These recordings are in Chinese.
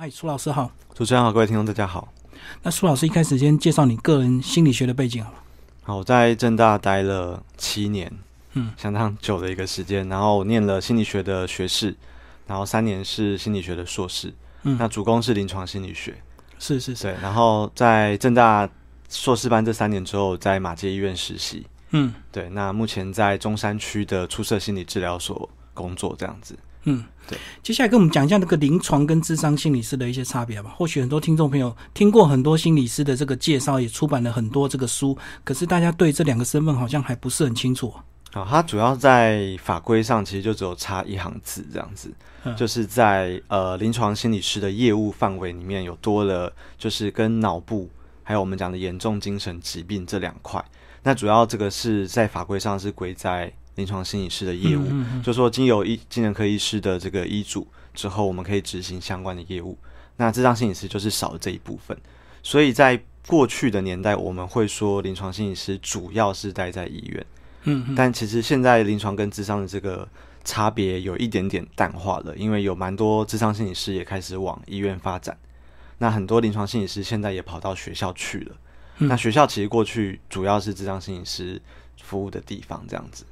哎，苏老师好，主持人好，各位听众大家好。那苏老师一开始先介绍你个人心理学的背景好了。好，我在正大待了七年，嗯，相当久的一个时间。然后我念了心理学的学士，然后三年是心理学的硕士，嗯那主攻是临床心理学。是是是，对，然后在正大硕士班这三年之后，在马街医院实习。嗯对，那目前在中山区的出色心理治疗所工作，这样子。嗯，对。接下来跟我们讲一下那个临床跟智商心理师的一些差别吧。或许很多听众朋友听过很多心理师的这个介绍，也出版了很多这个书，可是大家对这两个身份好像还不是很清楚。啊，它主要在法规上其实就只有差一行字这样子，嗯就是在呃临床心理师的业务范围里面有多了，就是跟脑部还有我们讲的严重精神疾病这两块。那主要这个是在法规上是归在临床心理师的业务，嗯嗯嗯就说经由医精神科医师的这个医嘱之后，我们可以执行相关的业务。那智障心理师就是少了这一部分，所以在过去的年代，我们会说临床心理师主要是待在医院。嗯嗯，但其实现在临床跟智商的这个差别有一点点淡化了，因为有蛮多智商心理师也开始往医院发展，那很多临床心理师现在也跑到学校去了。嗯那学校其实过去主要是智商心理师服务的地方，这样子。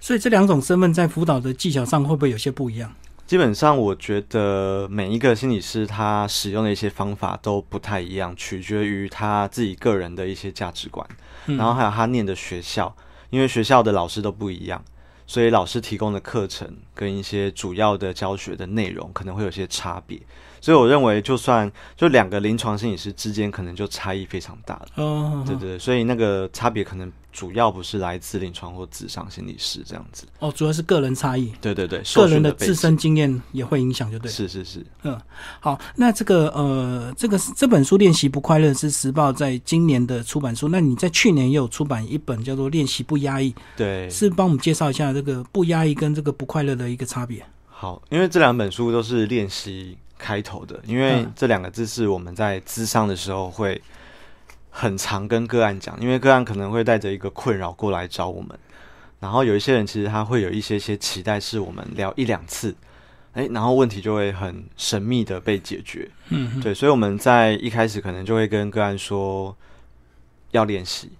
所以这两种身份在辅导的技巧上会不会有些不一样？基本上，我觉得每一个心理师他使用的一些方法都不太一样，取决于他自己个人的一些价值观，嗯然后还有他念的学校，因为学校的老师都不一样，所以老师提供的课程跟一些主要的教学的内容可能会有些差别。所以我认为，就算就两个临床心理师之间，可能就差异非常大了。哦，对对对，所以那个差别可能主要不是来自临床或智商心理师这样子。哦，主要是个人差异，对对对，个人的自身经验也会影响，就对是。是是嗯。好，那这个呃，这个这本书《练习不快乐》是时报在今年的出版书。那你在去年也有出版一本叫做《练习不压抑》，对，是帮我们介绍一下这个不压抑跟这个不快乐的一个差别。好，因为这两本书都是练习开头的，因为嗯这两个字是我们在咨商的时候会很常跟个案讲，因为个案可能会带着一个困扰过来找我们，然后有一些人其实他会有一些些期待，是我们聊一两次，诶，然后问题就会很神秘的被解决。嗯，对，所以我们在一开始可能就会跟个案说要练习，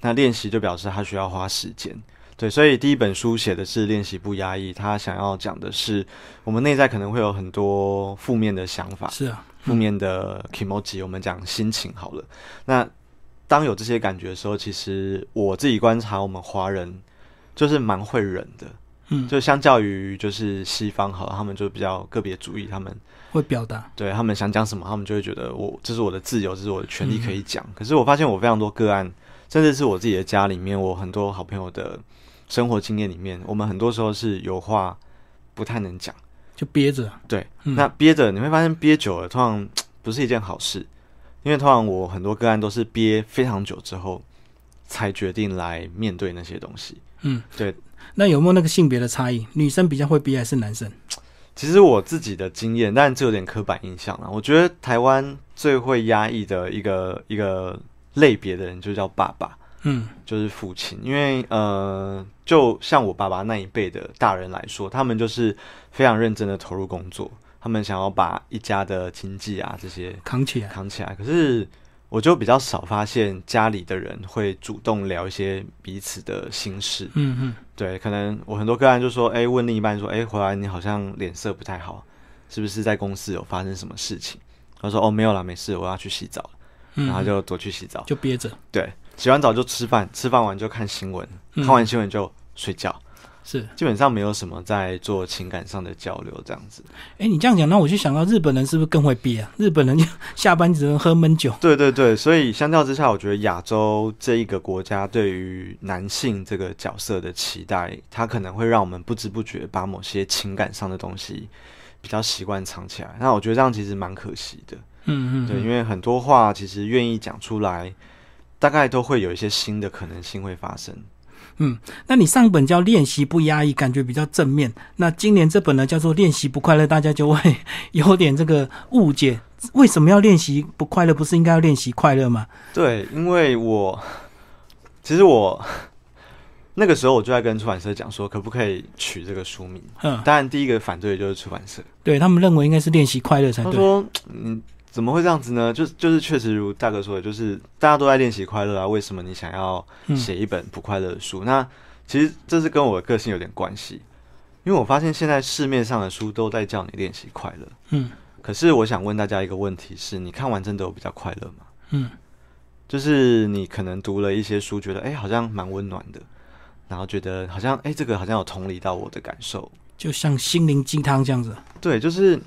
那练习就表示他需要花时间。对，所以第一本书写的是练习不压抑，他想要讲的是我们内在可能会有很多负面的想法、是啊，负面的 emoji，我们讲心情好了。那当有这些感觉的时候，其实我自己观察，我们华人就是蛮会忍的，嗯，就相较于就是西方好了，他们就比较个别主义，他们会表达。对他们想讲什么，他们就会觉得我这是我的自由，这是我的权利可以讲。可是我发现我非常多个案，甚至是我自己的家里面，我很多好朋友的生活经验里面，我们很多时候是有话不太能讲。就憋着，对，嗯那憋着你会发现憋久了，通常不是一件好事，因为通常我很多个案都是憋非常久之后才决定来面对那些东西。嗯，对。那有没有那个性别的差异？女生比较会憋还是男生？其实我自己的经验，但这有点刻板印象了。我觉得台湾最会压抑的一个一个类别的人，就叫爸爸，嗯就是父亲。因为呃，就像我爸爸那一辈的大人来说，他们就是非常认真的投入工作，他们想要把一家的经济啊这些扛起来。扛起来。可是我就比较少发现家里的人会主动聊一些彼此的心事。嗯嗯，对，可能我很多个案就说，哎、问另一半说，哎、回来你好像脸色不太好，是不是在公司有发生什么事情？他说，哦，没有啦，没事，我要去洗澡了，嗯然后就躲去洗澡。就憋着。对，洗完澡就吃饭，吃饭完就看新闻，嗯看完新闻就睡觉，是，基本上没有什么在做情感上的交流，这样子。哎，你这样讲，那我就想到日本人是不是更会憋啊？日本人就 下班只能喝闷酒。对对对，所以相较之下，我觉得亚洲这一个国家对于男性这个角色的期待，它可能会让我们不知不觉把某些情感上的东西比较习惯藏起来。那我觉得这样其实蛮可惜的，嗯嗯，对，因为为很多话其实愿意讲出来，大概都会有一些新的可能性会发生。那你上本叫《练习不压抑》，感觉比较正面。那今年这本呢叫做《练习不快乐》，大家就会有点这个误解。为什么要练习不快乐？不是应该要练习快乐吗？对，因为我其实我那个时候我就在跟出版社讲说，可不可以取这个书名？嗯，当然第一个反对的就是出版社，对他们认为应该是练习快乐才对。他说：“嗯，怎么会这样子呢？就就是确实如大哥说的，就是大家都在练习快乐啊，为什么你想要嗯写一本不快乐的书？那其实这是跟我的个性有点关系，因为我发现现在市面上的书都在叫你练习快乐，嗯可是我想问大家一个问题是：你看完真的有比较快乐吗？嗯就是你可能读了一些书，觉得哎、好像蛮温暖的，然后觉得好像哎、这个好像有同理到我的感受。就像心灵鸡汤这样子。对，就是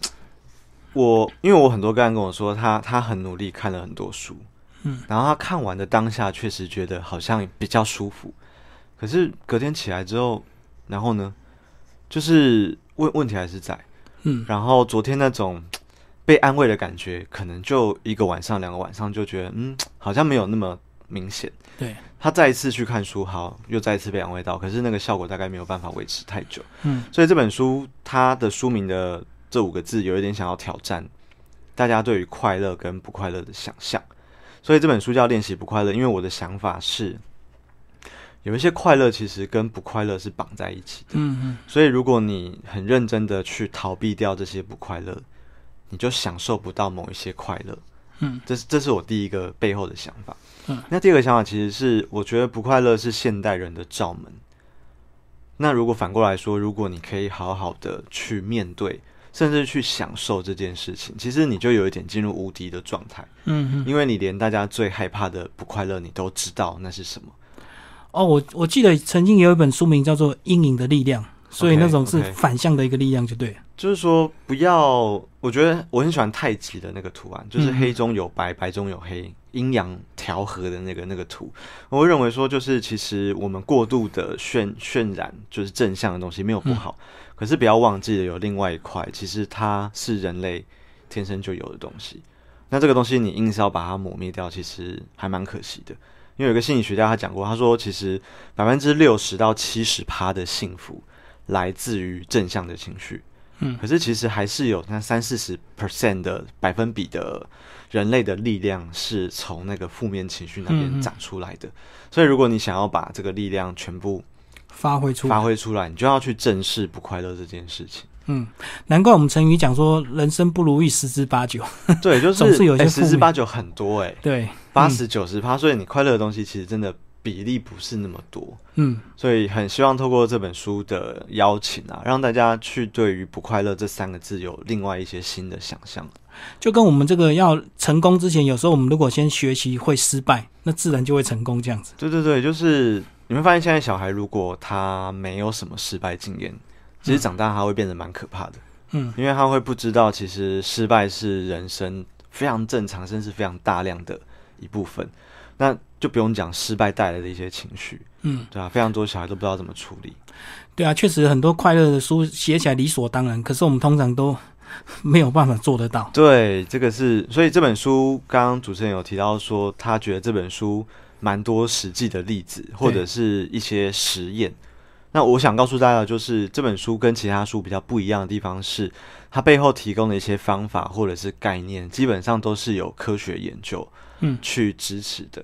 我，因为我很多个人跟我说，他他很努力看了很多书，嗯，然后他看完的当下确实觉得好像比较舒服，可是隔天起来之后，然后呢，就是问问题还是在，嗯。然后昨天那种被安慰的感觉，可能就一个晚上、两个晚上就觉得，嗯，好像没有那么明显。对，他再一次去看书，好，又再一次被安慰到，可是那个效果大概没有办法维持太久。嗯。所以这本书它的书名的这五个字有一点想要挑战大家对于快乐跟不快乐的想象，所以这本书叫练习不快乐。因为我的想法是，有一些快乐其实跟不快乐是绑在一起的，嗯嗯所以如果你很认真的去逃避掉这些不快乐，你就享受不到某一些快乐。嗯，这是这是我第一个背后的想法。嗯，那第二个想法其实是，我觉得不快乐是现代人的罩门。那如果反过来说，如果你可以好好的去面对，甚至去享受这件事情，其实你就有一点进入无敌的状态，嗯嗯。因为你连大家最害怕的不快乐，你都知道那是什么。哦，我我记得曾经有一本书名叫做《阴影的力量》，所以那种是反向的一个力量，就对了。就是说，不要，我觉得我很喜欢太极的那个图案，就是嗯黑中有白，白中有黑，阴阳调和的那个那个图。我会认为说，就是其实我们过度的渲渲染，就是正向的东西没有不好，可是不要忘记了有另外一块，其实它是人类天生就有的东西。那这个东西你硬是要把它抹灭掉，其实还蛮可惜的。因为有个心理学家他讲过，他说其实百分之六十到七十趴的幸福来自于正向的情绪。嗯可是其实还是有那三四十 percent 的百分比的人类的力量是从那个负面情绪那边长出来的。所以如果你想要把这个力量全部发挥出来发挥出来，你就要去正视不快乐这件事情。嗯，难怪我们成语讲说人生不如意十之八九。对，就是 总是有些十之八九很多哎、对，八十九十趴，所以你快乐的东西其实真的比例不是那么多。嗯所以很希望透过这本书的邀请啊，让大家去对于不快乐这三个字有另外一些新的想象。就跟我们这个要成功之前，有时候我们如果先学习会失败，那自然就会成功这样子。对对对，就是你会发现现在小孩如果他没有什么失败经验，其实长大他会变得蛮可怕的，嗯因为他会不知道其实失败是人生非常正常，甚至非常大量的一部分。那就不用讲失败带来的一些情绪，嗯，对啊，非常多小孩都不知道怎么处理。对啊，确实很多快乐的书写起来理所当然，可是我们通常都没有办法做得到。对，这个是，所以这本书刚刚主持人有提到说，他觉得这本书蛮多实际的例子，或者是一些实验。那我想告诉大家就是，这本书跟其他书比较不一样的地方是，它背后提供的一些方法或者是概念，基本上都是有科学研究嗯去支持的。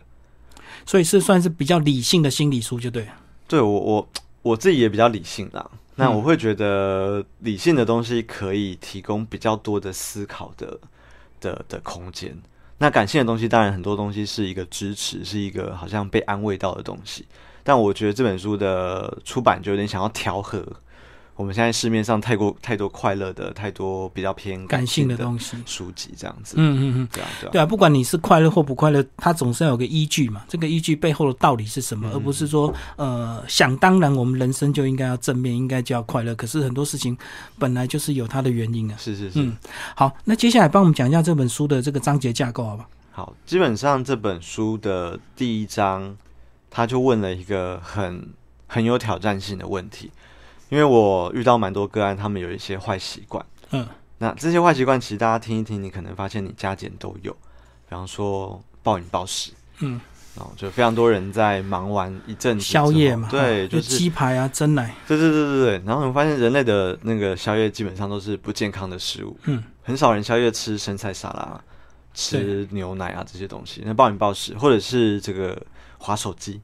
所以是算是比较理性的心理书，就对了。对我我我自己也比较理性啦。那嗯我会觉得理性的东西可以提供比较多的思考的的的空间。那感性的东西，当然很多东西是一个支持，是一个好像被安慰到的东西。但我觉得这本书的出版就有点想要调和我们现在市面上太过太多快乐的、太多比较偏感性的的东西。书籍这样子。嗯嗯嗯，对啊，对啊。对啊，不管你是快乐或不快乐，它总是要有个依据嘛。这个依据背后的道理是什么，嗯而不是说呃想当然我们人生就应该要正面，应该就要快乐。可是很多事情本来就是有它的原因啊。是是是。嗯，好，那接下来帮我们讲一下这本书的这个章节架构，好吧？好，基本上这本书的第一章，他就问了一个很很有挑战性的问题，因为我遇到蛮多个案，他们有一些坏习惯。嗯，那这些坏习惯，其实大家听一听，你可能发现你加减都有，比方说暴饮暴食，嗯，然后就非常多人在忙完一阵子宵夜嘛，对，哦就是鸡排啊、蒸奶，对对对对对。然后你发现人类的那个宵夜基本上都是不健康的食物，嗯，很少人宵夜吃生菜沙拉、吃牛奶啊这些东西。那暴饮暴食，或者是这个划手机，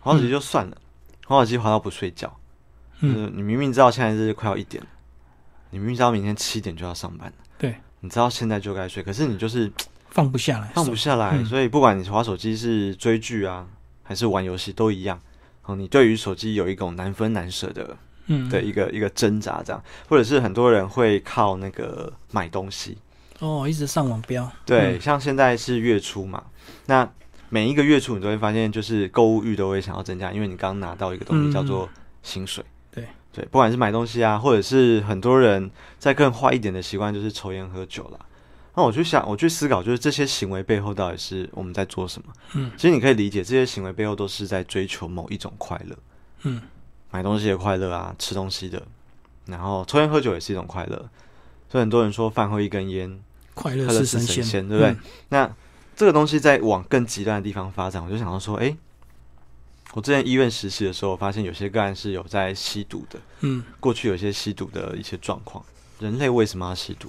划手机就算了，滑手机划到不睡觉，就是你明明知道现在是快要一点了，你明明知道明天七点就要上班了，对，你知道现在就该睡，可是你就是放不下来，放不下来，嗯。所以不管你滑手机是追剧啊，还是玩游戏都一样。哦，你对于手机有一种难分难舍的嗯，的一个一个挣扎，这样，或者是很多人会靠那个买东西，哦，一直上网标，对，嗯。像现在是月初嘛，那每一个月初你都会发现，就是购物欲都会想要增加，因为你刚拿到一个东西嗯。叫做薪水，对对，不管是买东西啊，或者是很多人在更坏一点的习惯就是抽烟喝酒啦。那我去想，我去思考，就是这些行为背后到底是我们在做什么？嗯，其实你可以理解，这些行为背后都是在追求某一种快乐。嗯，买东西的快乐啊，吃东西的，然后抽烟喝酒也是一种快乐。所以很多人说饭后一根烟，快乐是神仙，对不对？嗯那这个东西在往更极端的地方发展，我就想到说，诶，我之前医院实习的时候，发现有些个案是有在吸毒的，嗯，过去有一些吸毒的一些状况，人类为什么要吸毒？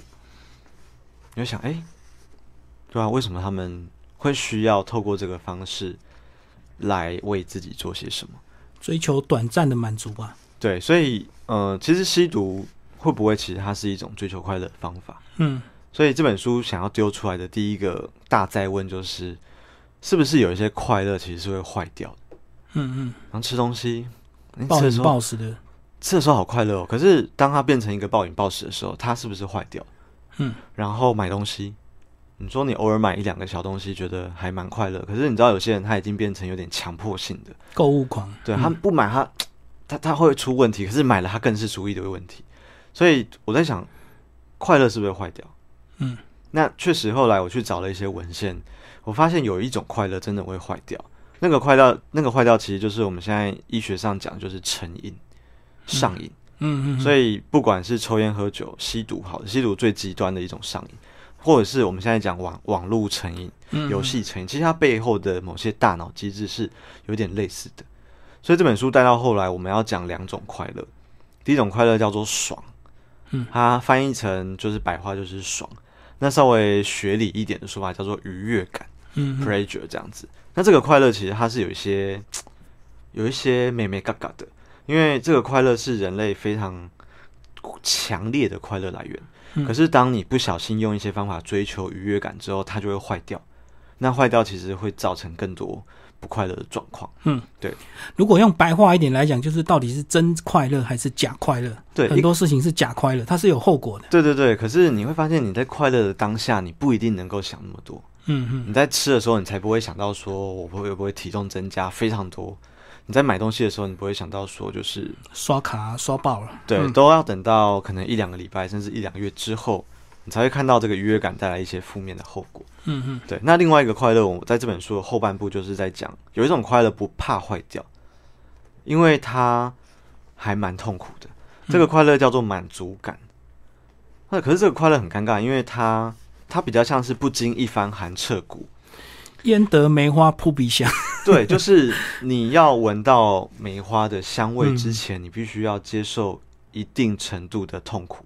你就想，诶，对啊，为什么他们会需要透过这个方式来为自己做些什么？追求短暂的满足吧，对，所以呃，其实吸毒会不会其实它是一种追求快乐的方法？嗯，所以这本书想要丢出来的第一个大再问就是，是不是有一些快乐其实是会坏掉的？嗯嗯。然后吃东西，暴饮暴食的，吃的时候好快乐哦，可是当它变成一个暴饮暴食的时候，它是不是坏掉？嗯，然后买东西，你说你偶尔买一两个小东西，觉得还蛮快乐，可是你知道有些人他已经变成有点强迫性的，购物狂，对、嗯。他不买他他他会出问题，可是买了他更是出一堆问题，所以我在想，快乐是不是会坏掉？嗯，那确实后来我去找了一些文献，我发现有一种快乐真的会坏掉，那个坏掉那个坏掉其实就是我们现在医学上讲就是成瘾、上瘾。嗯嗯，所以以不管是抽烟、喝酒、吸毒，好，吸毒最极端的一种上瘾，或者是我们现在讲网网络成瘾、嗯游戏成瘾，其实它背后的某些大脑机制是有点类似的。所以这本书带到后来，我们要讲两种快乐。第一种快乐叫做爽，嗯它翻译成就是白话就是爽。那稍微学理一点的说法叫做愉悦感嗯嗯 （pleasure） 这样子。那这个快乐其实它是有一些 有一些美美嘎嘎的，因为这个快乐是人类非常强烈的快乐来源。嗯可是当你不小心用一些方法追求愉悦感之后，它就会坏掉。那坏掉其实会造成更多不快乐的状况。嗯，对如果用白话一点来讲，就是到底是真快乐还是假快乐？对，很一多事情是假快乐，它是有后果的。对对对。可是你会发现你在快乐的当下，你不一定能够想那么多。嗯嗯你在吃的时候，你才不会想到说我会会不会体重增加非常多。你在买东西的时候，你不会想到说就是刷卡刷爆了。对，嗯都要等到可能一两个礼拜，甚至一两个月之后，你才会看到这个愉悦感带来一些负面的后果。嗯嗯对，那另外一个快乐，我在这本书的后半部就是在讲，有一种快乐不怕坏掉，因为它还蛮痛苦的。这个快乐叫做满足感。那可是这个快乐很尴尬，因为它它比较像是不经一番寒彻骨。焉得梅花扑鼻香？对，就是你要闻到梅花的香味之前，你必须要接受一定程度的痛苦。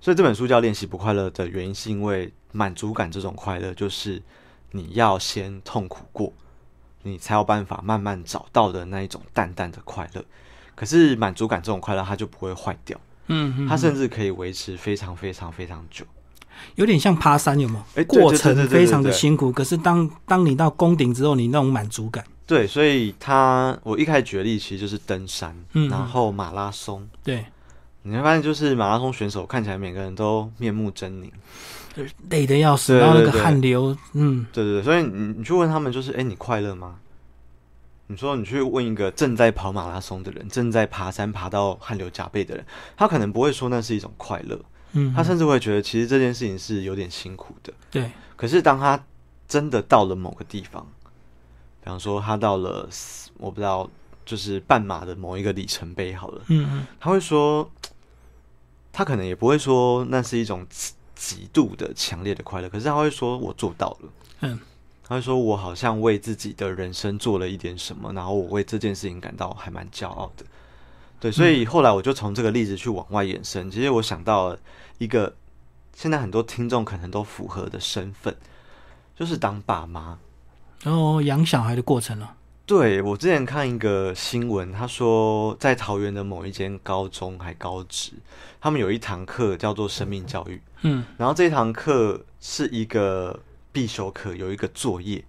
所以这本书叫《练习不快乐》的原因，是因为满足感这种快乐，就是你要先痛苦过，你才有办法慢慢找到的那一种淡淡的快乐。可是满足感这种快乐，它就不会坏掉，嗯嗯，它甚至可以维持非常非常非常久。有点像爬山，有没有？哎过程非常的辛苦，可是当当你到宫顶之后，你那种满足感，对，所以他我一开始举的例其实就是登山，嗯然后马拉松。对，你会发现，就是马拉松选手看起来每个人都面目狰狞，累得要死，然后那个汗流，嗯，对对对，所以你你去问他们，就是哎、诶你快乐吗？你说你去问一个正在跑马拉松的人，正在爬山爬到汗流浃背的人，他可能不会说那是一种快乐，嗯，他甚至会觉得其实这件事情是有点辛苦的。对，可是当他真的到了某个地方，比方说他到了我不知道，就是半马的某一个里程碑好了，嗯嗯。他会说，他可能也不会说那是一种极极度的强烈的快乐，可是他会说我做到了，嗯，他会说我好像为自己的人生做了一点什么，然后我为这件事情感到还蛮骄傲的。对，所以后来我就从这个例子去往外延伸，其实我想到了一个现在很多听众可能都符合的身份，就是当爸妈。然后养小孩的过程了，对我之前看一个新闻，他说在桃园的某一间高中还高职，他们有一堂课叫做生命教育，嗯。然后这堂课是一个必修课，有一个作业，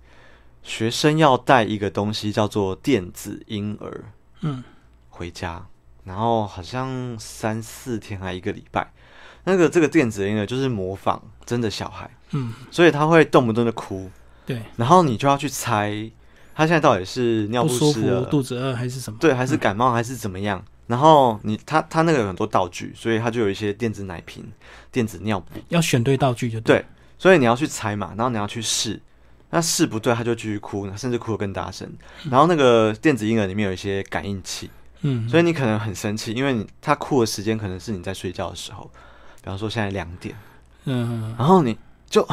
学生要带一个东西叫做电子婴儿嗯。回家，然后好像三四天还一个礼拜。那个这个电子婴儿就是模仿真的小孩，嗯，所以他会动不动的哭，对，然后你就要去猜他现在到底是尿不舒服、不湿了，肚子饿还是什么？对，还是感冒还是怎么样？然后你他他那个有很多道具，所以他就有一些电子奶瓶、电子尿布，要选对道具就对，所以你要去猜嘛，然后你要去试，那试不对他就继续哭，甚至哭得更大声。然后那个电子婴儿里面有一些感应器，嗯，所以你可能很生气，因为你他哭的时间可能是你在睡觉的时候，比方说现在两点，嗯。然后你就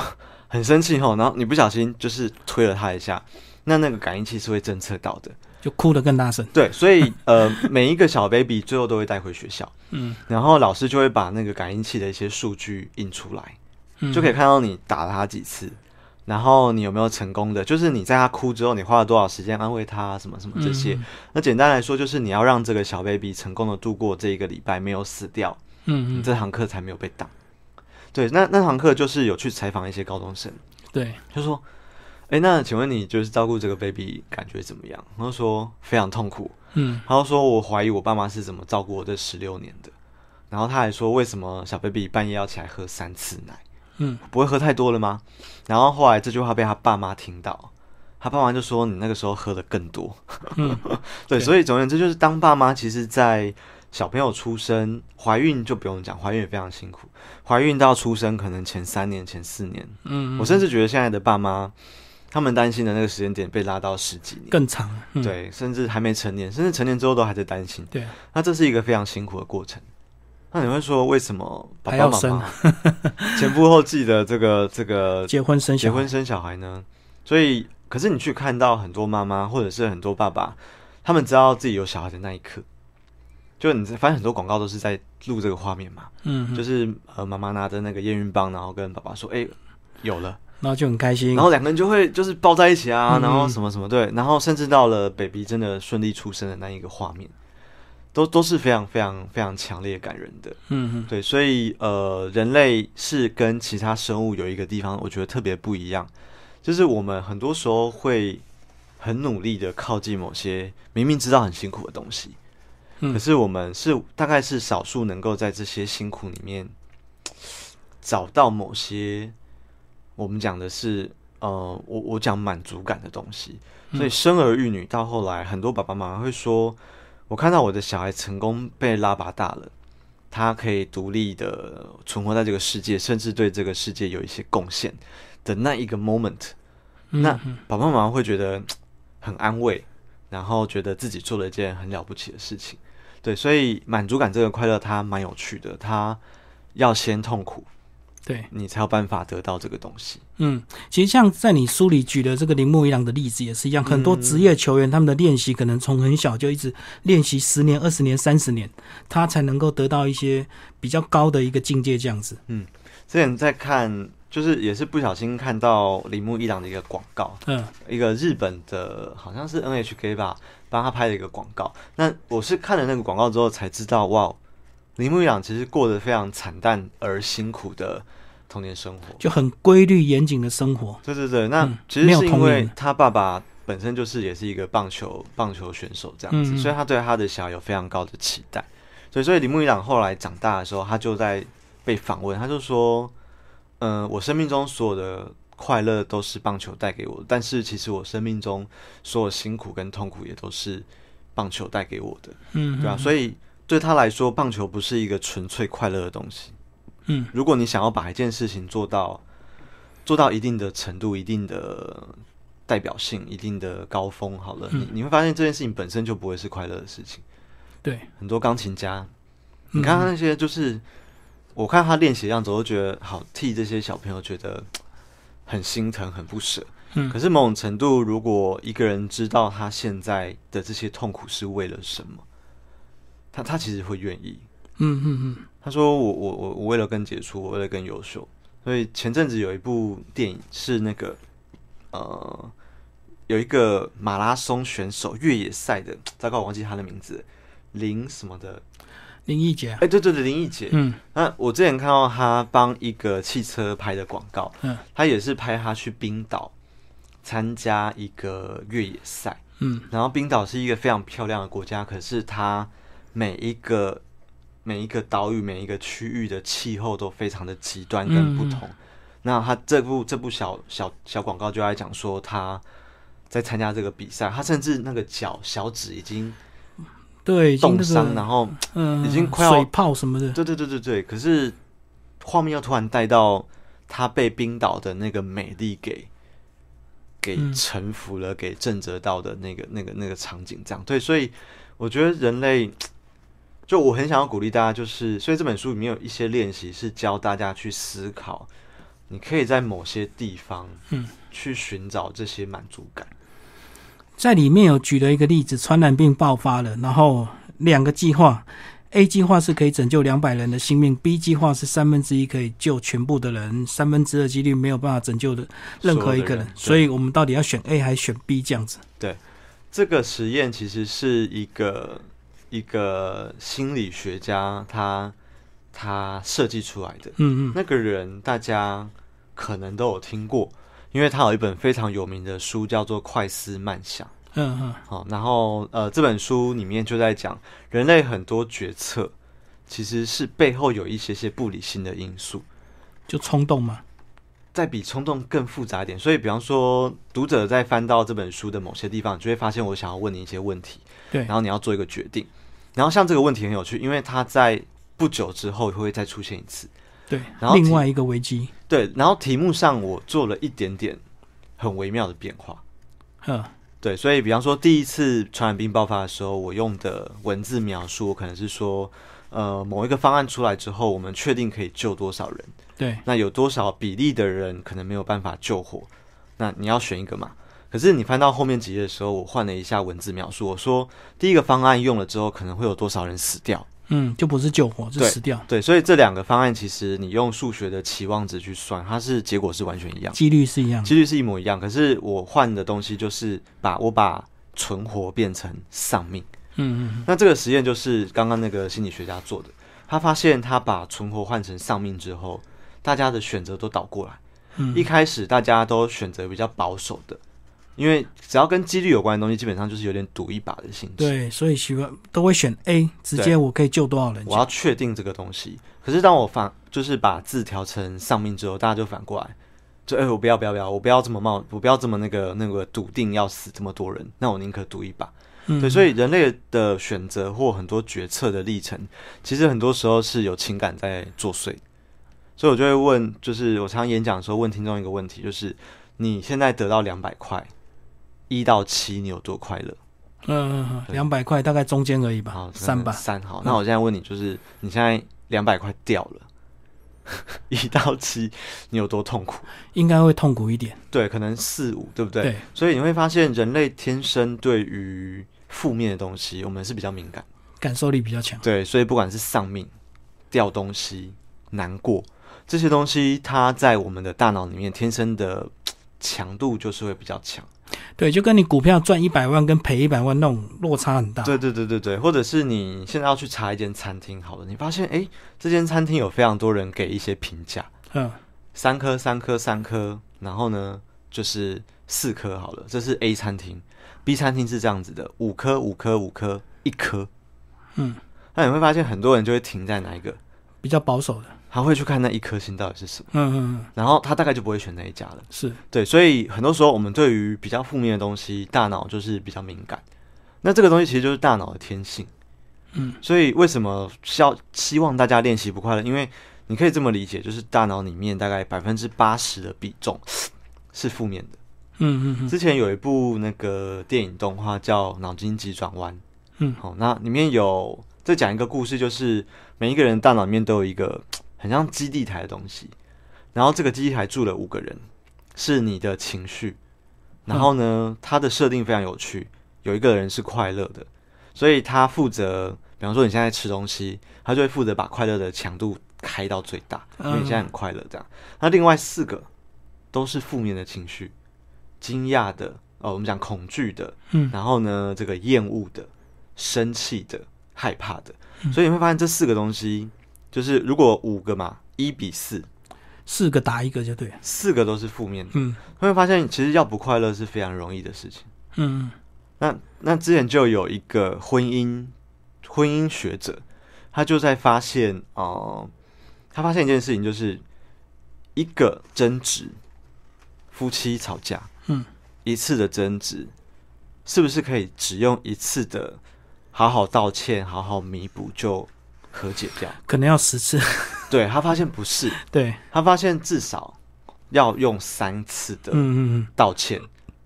很生气后，然后你不小心就是推了他一下，那那个感应器是会侦测到的。就哭得更大声。对，所以呃，每一个小 baby 最后都会带回学校，嗯。然后老师就会把那个感应器的一些数据印出来，嗯，就可以看到你打了他几次，然后你有没有成功的，就是你在他哭之后，你花了多少时间安慰他，什么什么这些。嗯那简单来说，就是你要让这个小 baby 成功的度过这一个礼拜，没有死掉，嗯嗯，你这堂课才没有被挡。对，那那堂课就是有去采访一些高中生，对，就说，哎、那请问你就是照顾这个 baby 感觉怎么样？然后说非常痛苦，嗯然后说我怀疑我爸妈是怎么照顾我这十六年的。然后他还说，为什么小 baby 半夜要起来喝三次奶？嗯不会喝太多了吗？然后后来这句话被他爸妈听到，他爸妈就说你那个时候喝的更多。嗯，对，所以总而言之，就是当爸妈，其实，在小朋友出生、怀孕就不用讲，怀孕也非常辛苦。怀孕到出生，可能前三年、前四年，嗯，我甚至觉得现在的爸妈，他们担心的那个时间点被拉到十几年，更长。嗯、对，甚至还没成年，甚至成年之后都还在担心。对，那这是一个非常辛苦的过程。那你会说，为什么爸爸妈妈？前赴后继的这个这个结婚生小孩。结婚生小孩呢？所以，可是你去看到很多妈妈或者是很多爸爸，他们知道自己有小孩的那一刻，就你发现很多广告都是在录这个画面嘛，嗯，就就是是呃妈妈拿着那个验孕棒，然后跟爸爸说：“哎、有了。”然后就很开心，然后两个人就会就是抱在一起啊，嗯然后什么什么对，然后甚至到了 baby 真的顺利出生的那一个画面，都都是非常非常非常强烈感人的。嗯嗯对，所以呃，人类是跟其他生物有一个地方，我觉得特别不一样，就是我们很多时候会很努力的靠近某些明明知道很辛苦的东西，嗯可是我们是大概是少数能够在这些辛苦里面找到某些我们讲的是呃，我我讲满足感的东西。所以生儿育女到后来，很多爸爸妈妈会说，我看到我的小孩成功被拉拔大了。他可以独立的存活在这个世界，甚至对这个世界有一些贡献的那一个 moment，、嗯，那爸爸妈妈会觉得很安慰，然后觉得自己做了一件很了不起的事情。对，所以满足感这个快乐它蛮有趣的，它要先痛苦，对，你才有办法得到这个东西。嗯，其实像在你书里举的这个铃木一郎的例子也是一样，很多嗯职业球员他们的练习可能从很小就一直练习十年、二十年、三十年，他才能够得到一些比较高的一个境界，这样子。嗯之前在看，就是也是不小心看到铃木一郎的一个广告，嗯一个日本的，好像是 NHK 吧，帮他拍的一个广告。那我是看了那个广告之后才知道，哇，铃木一郎其实过得非常惨淡而辛苦的童年生活。就很规律严谨的生活。对对对，那嗯其实是因为他爸爸本身就是也是一个棒球棒球选手这样子，所以他对他的小孩有非常高的期待。所以，所以铃木一朗后来长大的时候，他就在被访问，他就说：“嗯、我生命中所有的快乐都是棒球带给我的，但是其实我生命中所有辛苦跟痛苦也都是棒球带给我的，嗯，对啊，所以对他来说，棒球不是一个纯粹快乐的东西。嗯如果你想要把一件事情做到做到一定的程度、一定的代表性、一定的高峰，好了，嗯你你会发现这件事情本身就不会是快乐的事情。对，很多钢琴家，嗯你看他那些就是，我看他练习的样子，我都觉得好替这些小朋友觉得很心疼、很不舍。嗯可是某种程度，如果一个人知道他现在的这些痛苦是为了什么，他他其实会愿意。嗯嗯嗯。他说我我我我为了更杰出，我为了更优秀，所以前阵子有一部电影是那个呃有一个马拉松选手越野赛的，糟糕，我忘记他的名字，林什么的，林奕杰啊。哎、，对对对，林奕杰。嗯。那我之前看到他帮一个汽车拍的广告，嗯。他也是拍他去冰岛参加一个越野赛，嗯。然后冰岛是一个非常漂亮的国家，可是他每一个每一个岛屿、每一个区域的气候都非常的极端跟不同。那他这部这部小小小广告就在讲说他在参加这个比赛，他甚至那个脚小指已经对，冻伤，然后嗯已经快要水泡什么的，对对对对对，可是画面又突然带到他被冰岛的那个美丽给给嗯。臣服了，给震慑到的那个那个那个场景，这样。对，所以我觉得人类，就我很想要鼓励大家，就是所以这本书里面有一些练习是教大家去思考，你可以在某些地方，嗯，去寻找这些满足感。在里面有举了一个例子，传染病爆发了，然后两个计划，A 计划是可以拯救两百人的性命，B 计划是三分之一可以救全部的人，三分之二几率没有办法拯救的任何一个人，所以我们到底要选 A 还是选 B 这样子？对这个实验其实是一个一个心理学家他他设计出来的。嗯嗯那个人大家可能都有听过，因为他有一本非常有名的书叫做《快思慢想》。嗯嗯，好，然后呃，这本书里面就在讲人类很多决策其实是背后有一些些不理性的因素。就冲动嘛，再比冲动更复杂一点，所以比方说，读者在翻到这本书的某些地方，你就会发现我想要问你一些问题，对然后你要做一个决定。然后像这个问题很有趣，因为它在不久之后会再出现一次。对然，后另外一个危机，对，然后题目上我做了一点点很微妙的变化。嗯对，所以比方说第一次传染病爆发的时候，我用的文字描述，我可能是说，呃，某一个方案出来之后，我们确定可以救多少人。对，那有多少比例的人可能没有办法救活？那你要选一个嘛？可是你翻到后面几页的时候，我换了一下文字描述，我说第一个方案用了之后，可能会有多少人死掉？嗯，就不是救活，是死掉，对，所以这两个方案其实你用数学的期望值去算，它是结果是完全一样，几率是一样，几率是一模一样。可是我换的东西就是把我把存活变成丧命。嗯嗯那这个实验就是刚刚那个心理学家做的，他发现他把存活换成丧命之后，大家的选择都倒过来。嗯一开始大家都选择比较保守的，因为只要跟几率有关的东西，基本上就是有点赌一把的性质。，对，所以喜欢都会选 A，直接我可以救多少人？我要确定这个东西。可是当我反就是把字调成丧命之后，大家就反过来，就哎、我不要不要不要，我不要这么冒，我不要这么那个那个笃定要死这么多人，那我宁可赌一把。嗯对，所以人类的选择或很多决策的历程，其实很多时候是有情感在作祟。所以我就会问，就是我常常演讲的时候问听众一个问题，就是你现在得到两百块，一到七你有多快乐？嗯嗯嗯，两百块大概中间而已吧好，，三吧，三好。那我现在问你，就是你现在两百块掉了，一到七你有多痛苦？应该会痛苦一点。对，可能四五，对不对？对，所以你会发现，人类天生对于负面的东西，我们是比较敏感。感受力比较强。对，所以不管是丧命、掉东西、难过这些东西，它在我们的大脑里面天生的嘖强度就是会比较强。对，就跟你股票赚一百万跟赔一百万那种落差很大。对对对对对，或者是你现在要去查一间餐厅，好了，你发现诶，这间餐厅有非常多人给一些评价，嗯，三颗、三颗、三颗，然后呢就是四颗好了，这是 A 餐厅，B 餐厅是这样子的，五颗、五颗、五颗，一颗。嗯，那你会发现很多人就会停在哪一个，比较保守的。他会去看那一颗星到底是什么。嗯嗯嗯，然后他大概就不会选那一家了。是，对，所以很多时候我们对于比较负面的东西，大脑就是比较敏感。那这个东西其实就是大脑的天性。嗯，所以为什么需要希望大家练习不快乐？因为你可以这么理解，就是大脑里面大概百分之八十的比重 是负面的。嗯嗯嗯之前有一部那个电影动画叫《脑筋急转弯》。嗯好，那里面有在讲一个故事，就是每一个人大脑里面都有一个很像基地台的东西，然后这个基地台住了五个人，是你的情绪。然后呢，它的设定非常有趣，有一个人是快乐的，所以他负责，比方说你现在吃东西，他就会负责把快乐的强度开到最大，因为你现在很快乐这样。那另外四个都是负面的情绪，惊讶的、哦，我们讲恐惧的，嗯。然后呢，这个厌恶的、生气的、害怕的，嗯。所以你会发现这四个东西，就是如果五个嘛，一比四，四个打一个就对。了。四个都是负面的，嗯。会发现其实要不快乐是非常容易的事情。嗯。那那之前就有一个婚姻婚姻学者，他就在发现，哦、他发现一件事情，就是一个争执，夫妻吵架，嗯，一次的争执，是不是可以只用一次的好好道歉、好好弥补就和解掉？可能要十次。对他发现不是，对，他发现至少要用三次的嗯嗯道歉，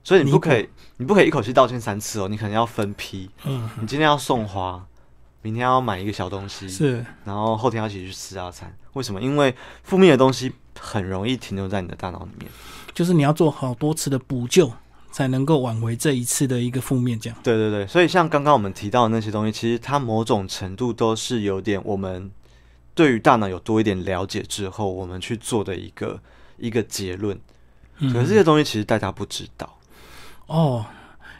所以你不可以，你不可以一口气道歉三次哦，你可能要分批。嗯你今天要送花，明天要买一个小东西嗯，，是然后后天要一起去吃大餐。为什么？因为负面的东西很容易停留在你的大脑里面。就是你要做好多次的补救，才能够挽回这一次的一个负面。这样。对对对，所以像刚刚我们提到的那些东西，其实它某种程度都是有点我们对于大脑有多一点了解之后，我们去做的一个一个结论。嗯可是这些东西其实大家不知道。哦，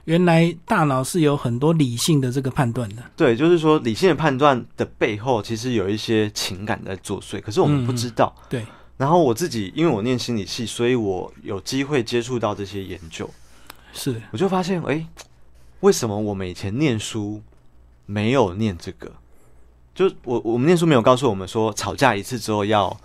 原来大脑是有很多理性的这个判断的。对，就是说理性的判断的背后，其实有一些情感在作祟，可是我们不知道。对，然后我自己，因为我念心理系，所以我有机会接触到这些研究，是我就发现，哎，为什么我们以前念书没有念这个？就我我们念书没有告诉我们说，吵架一次之后要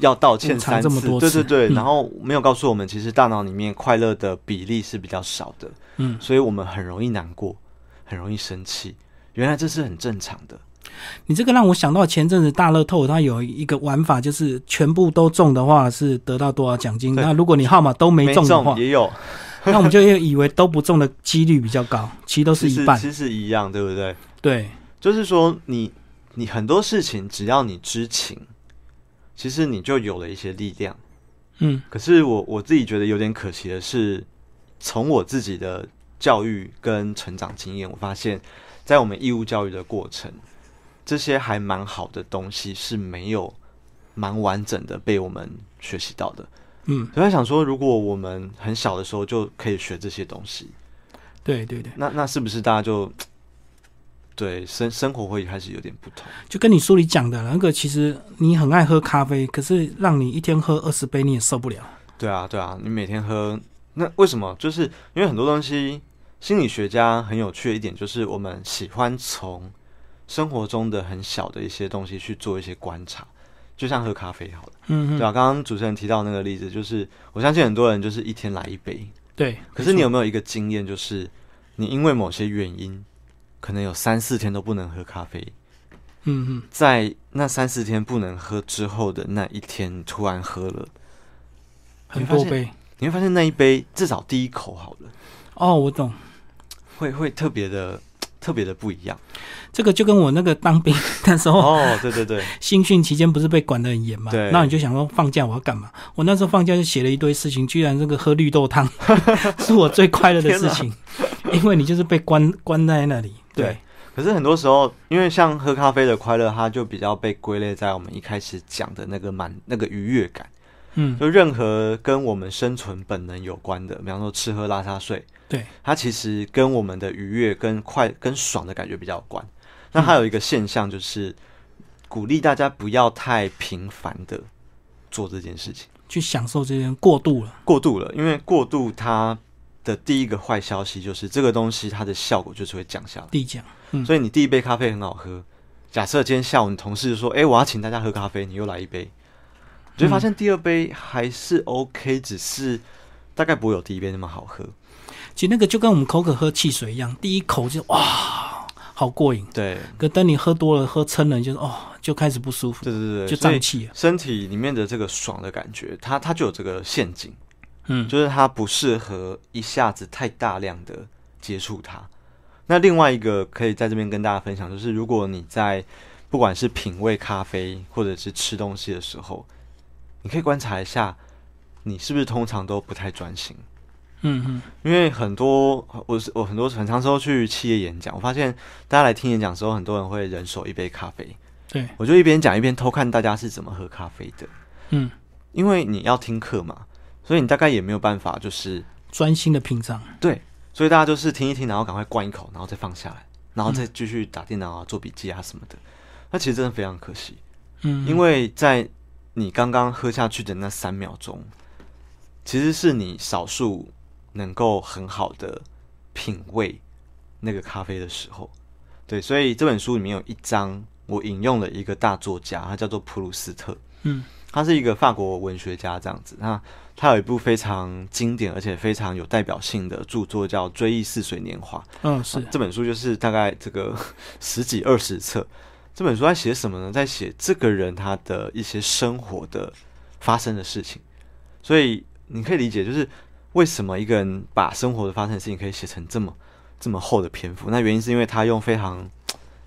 要道歉三次，对对对，嗯然后没有告诉我们，其实大脑里面快乐的比例是比较少的，嗯，所以我们很容易难过，很容易生气。原来这是很正常的。你这个让我想到前阵子大乐透它有一个玩法，就是全部都中的话是得到多少奖金。那如果你号码都没中的话，也有，那我们就以为都不中的几率比较高，其实都是一半。其实其实一样，对不对？对，就是说你你很多事情，只要你知情，其实你就有了一些力量。嗯可是我我自己觉得有点可惜的是，从我自己的教育跟成长经验，我发现，在我们义务教育的过程，这些还蛮好的东西是没有蛮完整的被我们学习到的。嗯，所以想说，如果我们很小的时候就可以学这些东西，对对对，那那是不是大家就对生生活会开始有点不同？就跟你书里讲的那个，其实你很爱喝咖啡，可是让你一天喝二十杯你也受不了。对啊，对啊，你每天喝，那为什么？就是因为很多东西，心理学家很有趣的一点就是，我们喜欢从生活中的很小的一些东西去做一些观察，就像喝咖啡好了，嗯嗯，对啊，刚刚主持人提到那个例子，就是我相信很多人就是一天来一杯，对。可是你有没没有一个经验，就是你因为某些原因，可能有三四天都不能喝咖啡，嗯嗯，在那三四天不能喝之后的那一天，突然喝了，很多杯。你会发现那一杯至少第一口好了。哦，我懂。会会特别的特别的不一样这个就跟我那个当兵 那时候哦，对对对，新训期间不是被管得很严嘛？对那你就想说放假我要干嘛？我那时候放假就写了一堆事情，居然这个喝绿豆汤 是我最快乐的事情，因为你就是被关关在那里。对对，可是很多时候，因为像喝咖啡的快乐，它就比较被归类在我们一开始讲的那个满那个愉悦感，嗯，就任何跟我们生存本能有关的，比方说吃喝拉撒睡，对，它其实跟我们的愉悦、跟快、跟爽的感觉比较有关。那还有一个现象就是，鼓励大家不要太频繁的做这件事情。去享受这件过度了。过度了，因为过度它的第一个坏消息就是这个东西它的效果就是会降下来。递降，嗯所以你第一杯咖啡很好喝，假设今天下午你同事说：“哎、我要请大家喝咖啡，你又来一杯。”你就会发现第二杯还是 OK，只是大概不会有第一杯那么好喝。其实那个就跟我们口渴喝汽水一样，第一口就哇，好过瘾。对，可等你喝多了、喝撑了，就是哦，就开始不舒服，对对对对，就胀气了。身体里面的这个爽的感觉，它它就有这个陷阱，嗯，就是它不适合一下子太大量的接触它。那另外一个可以在这边跟大家分享，就是如果你在不管是品味咖啡或者是吃东西的时候，你可以观察一下，你是不是通常都不太专心。嗯嗯，因为很多我是我很多很长时候去企业演讲，我发现大家来听演讲的时候，很多人会人手一杯咖啡，对，我就一边讲一边偷看大家是怎么喝咖啡的。嗯，因为你要听课嘛，所以你大概也没有办法就是专心的品尝。对，所以大家就是听一听，然后赶快灌一口，然后再放下来，然后再继续打电脑啊、做笔记啊什么的。那其实真的非常可惜，嗯，因为在你刚刚喝下去的那三秒钟，其实是你少数能够很好的品味那个咖啡的时候。对，所以这本书里面有一章，我引用了一个大作家，他叫做普鲁斯特。嗯，他是一个法国文学家，这样子。那他有一部非常经典而且非常有代表性的著作，叫《追忆似水年华》。嗯，是这本书就是大概这个十几二十册。这本书在写什么呢？在写这个人他的一些生活的发生的事情。所以你可以理解，就是为什么一个人把生活的发生的事情可以写成这么这么厚的篇幅。那原因是因为他用非常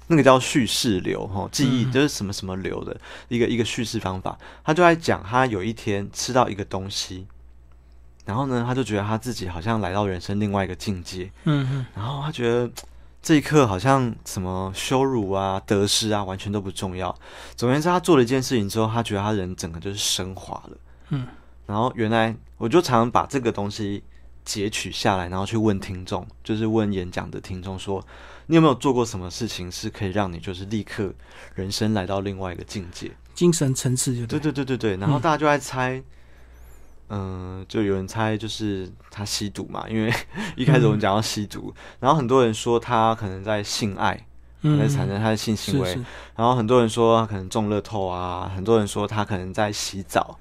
那个叫叙事流哈，记忆就是什么什么流的一个一个叙事方法。他就在讲他有一天吃到一个东西，然后呢，他就觉得他自己好像来到人生另外一个境界。嗯嗯然后他觉得这一刻好像什么羞辱啊、得失啊，完全都不重要。总而言之，他做了一件事情之后，他觉得他人整个就是升华了。嗯，然后原来我就常常把这个东西截取下来，然后去问听众，就是问演讲的听众说：你有没有做过什么事情是可以让你就是立刻人生来到另外一个境界？精神层次就对对对对对，然后大家就在猜，嗯、就有人猜就是他吸毒嘛，因为 一开始我们讲到吸毒，然后很多人说他可能在性爱，嗯在产生他的性行为，是是然后很多人说他可能中乐透啊，很多人说他可能在洗澡，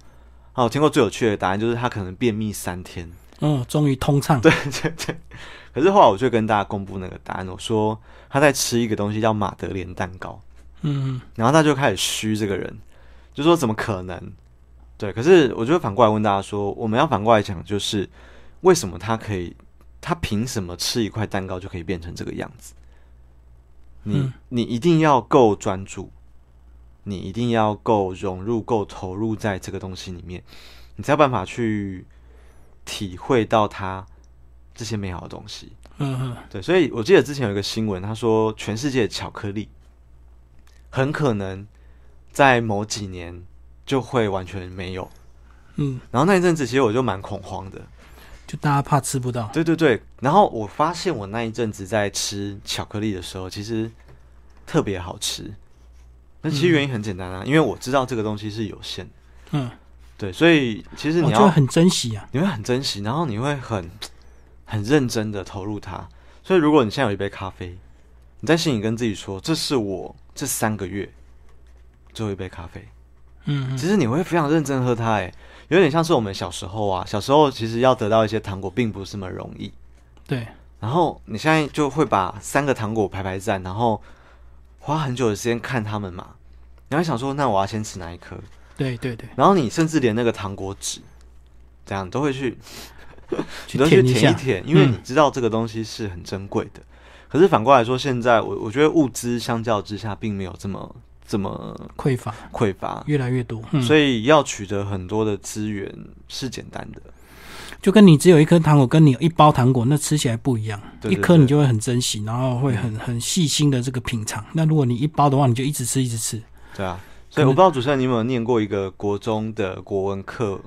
啊，我听过最有趣的答案就是他可能便秘三天，嗯，终于通畅。对对对，可是后来我就跟大家公布那个答案，我说他在吃一个东西叫马德莲蛋糕。嗯然后他就开始虚这个人，就说怎么可能？对，可是我就反过来问大家说，我们要反过来讲，就是为什么他可以，他凭什么吃一块蛋糕就可以变成这个样子？你、嗯你一定要够专注，你一定要够融入、够投入在这个东西里面，你才有办法去体会到它这些美好的东西。嗯嗯对，所以我记得之前有一个新闻，他说全世界的巧克力很可能在某几年就会完全没有。嗯，然后那一阵子其实我就蛮恐慌的，就大家怕吃不到。对对对。然后我发现我那一阵子在吃巧克力的时候，其实特别好吃。那其实原因很简单啊，因为我知道这个东西是有限的，嗯，对，所以其实你要很珍惜啊。你会很珍惜，然后你会很很认真的投入它。所以如果你现在有一杯咖啡，你在心里跟自己说，这是我这三个月最后一杯咖啡，嗯嗯其实你会非常认真喝它，哎，有点像是我们小时候啊，小时候其实要得到一些糖果并不是那么容易，对，然后你现在就会把三个糖果排排站，然后花很久的时间看它们嘛，你会想说，那我要先吃哪一颗？对对对，然后你甚至连那个糖果纸，这样都会去 去都去舔一。舔，因为嗯你知道这个东西是很珍贵的。可是反过来说，现在我我觉得物资相较之下并没有这么这么匮乏匮乏，越来越多，嗯，所以要取得很多的资源是简单的。就跟你只有一颗糖果，跟你有一包糖果，那吃起来不一样。一颗你就会很珍惜，然后会很很细心的这个品尝。那如果你一包的话，你就一直吃一直吃。对啊，所以我不知道主持人你有没有念过一个国中的国文课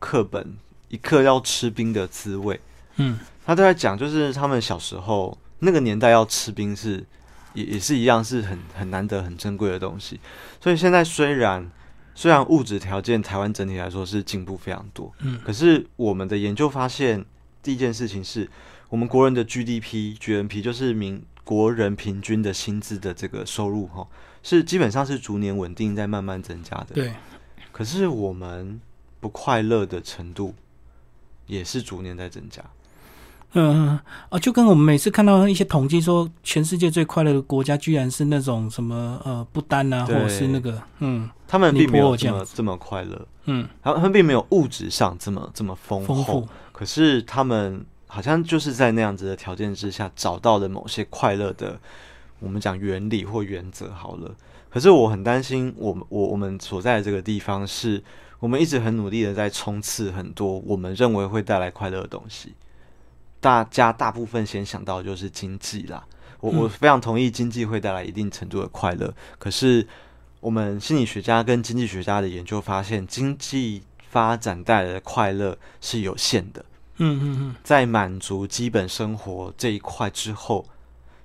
课本，一课要吃冰的滋味。嗯，他都在讲，就是他们小时候那个年代要吃冰是也也是一样，是很很难得、很珍贵的东西。所以现在虽然虽然物质条件台湾整体来说是进步非常多，嗯，可是我们的研究发现，第一件事情是我们国人的 GDP、GNP 就是民国人平均的薪资的这个收入哈，是基本上是逐年稳定在慢慢增加的。对，可是我们不快乐的程度也是逐年在增加。嗯啊，就跟我们每次看到一些统计说，全世界最快乐的国家居然是那种什么呃不丹啊，或者是那个嗯他们并没有这么这么快乐，嗯他他们并没有物质上这么这么丰丰厚，富，可是他们好像就是在那样子的条件之下找到了某些快乐的，我们讲原理或原则好了。可是我很担心我们我我们所在的这个地方是，我们一直很努力的在冲刺很多我们认为会带来快乐的东西。大家大部分先想到的就是经济啦，我我嗯非常同意经济会带来一定程度的快乐，可是我们心理学家跟经济学家的研究发现，经济发展带来的快乐是有限的。嗯嗯嗯，在满足基本生活这一块之后，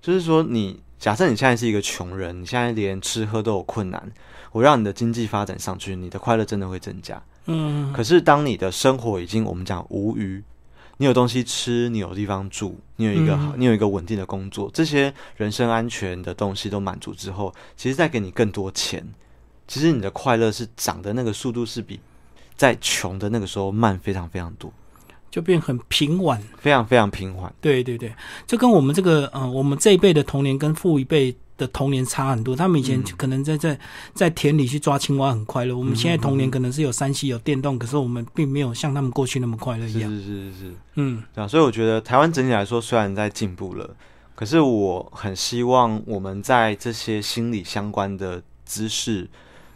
就是说你假设你现在是一个穷人，你现在连吃喝都有困难，我让你的经济发展上去，你的快乐真的会增加。嗯，可是当你的生活已经我们讲无余，你有东西吃，你有地方住，你有一个好，你有一个稳定的工作，这些人身安全的东西都满足之后，其实再给你更多钱，其实你的快乐是涨的那个速度是比在穷的那个时候慢非常非常多，就变很平缓。非常非常平缓。对对对，这跟我们这个呃，我们这一辈的童年跟父一辈的童年差很多。他们以前可能在在在田里去抓青蛙很快乐，我们现在童年可能是有山西有电动，可是我们并没有像他们过去那么快乐一样。是是是是是，嗯对啊，所以我觉得台湾整体来说虽然在进步了，可是我很希望我们在这些心理相关的知识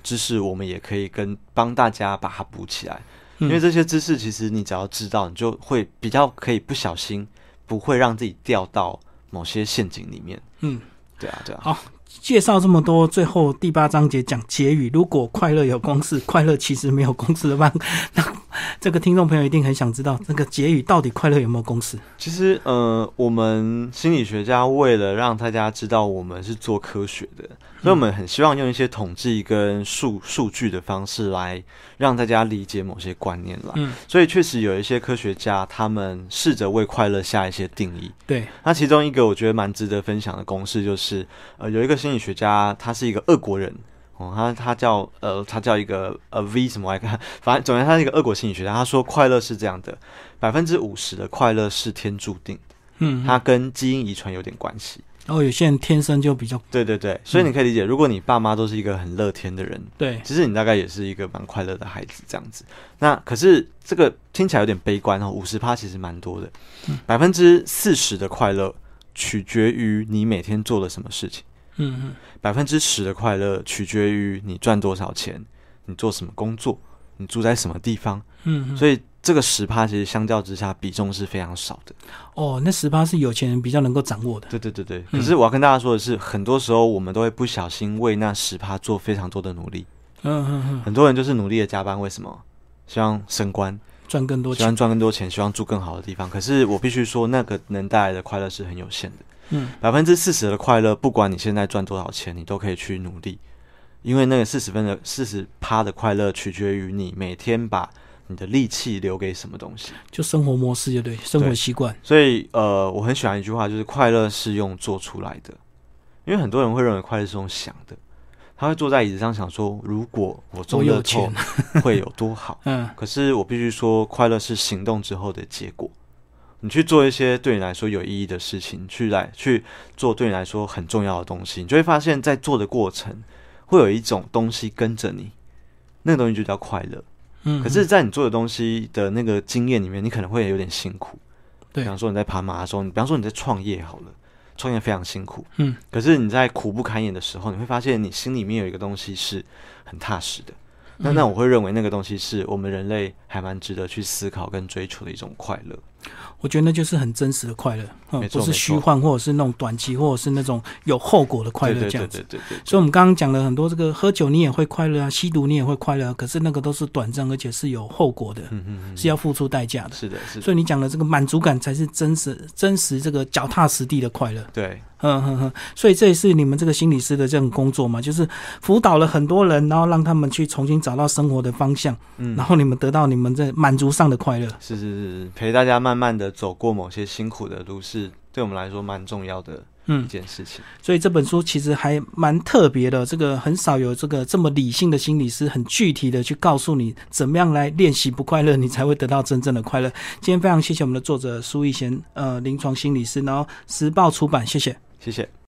知识，我们也可以跟帮大家把它补起来，嗯因为这些知识其实你只要知道，你就会比较可以不小心不会让自己掉到某些陷阱里面。嗯，对啊，对啊，好介绍这么多，最后第八章节讲结语。如果快乐有公式，快乐其实没有公式的话，那 这个听众朋友一定很想知道，那个结语到底快乐有没有公式？其实，呃，我们心理学家为了让大家知道我们是做科学的，所以我们很希望用一些统计跟数数据的方式来让大家理解某些观念啦。嗯，所以确实有一些科学家他们试着为快乐下一些定义。对，那其中一个我觉得蛮值得分享的公式就是，呃，有一个心理学家，他是一个俄国人。哦，他他叫呃，他叫一个呃 V 什么来看，反正总之他是一个俄国心理学家。他说快乐是这样的，百分之五十的快乐是天注定，嗯，它跟基因遗传有点关系。然后有些人天生就比较对对对，所以你可以理解，如果你爸妈都是一个很乐天的人，对，其实你大概也是一个蛮快乐的孩子这样子。那可是这个听起来有点悲观哦，五十趴其实蛮多的，百分之四十的快乐取决于你每天做了什么事情，嗯嗯百分之十的快乐取决于你赚多少钱，你做什么工作，你住在什么地方。嗯，所以这个十趴其实相较之下比重是非常少的。哦，那十趴是有钱人比较能够掌握的。对对对对，嗯可是我要跟大家说的是，很多时候我们都会不小心为那十趴做非常多的努力。嗯嗯嗯，很多人就是努力的加班，为什么？希望升官，赚更多钱希望。赚更多钱，希望住更好的地方。可是我必须说，那个能带来的快乐是很有限的。嗯，百分之四十的快乐，不管你现在赚多少钱，你都可以去努力，因为那个四十分的四十趴的快乐，取决于你每天把你的力气留给什么东西。就生活模式，就对，生活习惯。所以，呃，我很喜欢一句话，就是快乐是用做出来的。因为很多人会认为快乐是用想的，他会坐在椅子上想说，如果我中我有乐透钱会有多好。嗯可是我必须说，快乐是行动之后的结果。你去做一些对你来说有意义的事情，去来去做对你来说很重要的东西，你就会发现，在做的过程会有一种东西跟着你，那个东西就叫快乐。嗯，可是，在你做的东西的那个经验里面，你可能会有点辛苦。对比方说你在爬马拉松，你比方说你在创业好了，创业非常辛苦。嗯，可是你在苦不堪言的时候，你会发现你心里面有一个东西是很踏实的。那嗯那我会认为那个东西是我们人类还蛮值得去思考跟追求的一种快乐。我觉得那就是很真实的快乐，嗯没，错不是虚幻，或者是那种短期，或者是那种有后果的快乐这样子。对对对。所以，我们刚刚讲了很多，这个喝酒你也会快乐啊，吸毒你也会快乐啊，可是那个都是短暂，而且是有后果的，嗯嗯嗯，是要付出代价的。是的，是的，所以你讲的这个满足感才是真实、真实这个脚踏实地的快乐。对，嗯哼哼，所以这也是你们这个心理师的这种工作嘛，就是辅导了很多人，然后让他们去重新找到生活的方向，嗯然，后你们得到你们这满足上的快乐。是是是是，陪大家慢慢慢的走过某些辛苦的路，是对我们来说蛮重要的一嗯，件事情。所以这本书其实还蛮特别的，这个很少有这个这么理性的心理师，很具体的去告诉你怎么样来练习不快乐，你才会得到真正的快乐。今天非常谢谢我们的作者苏逸贤，呃，临床心理师，然后时报出版，谢谢。谢谢。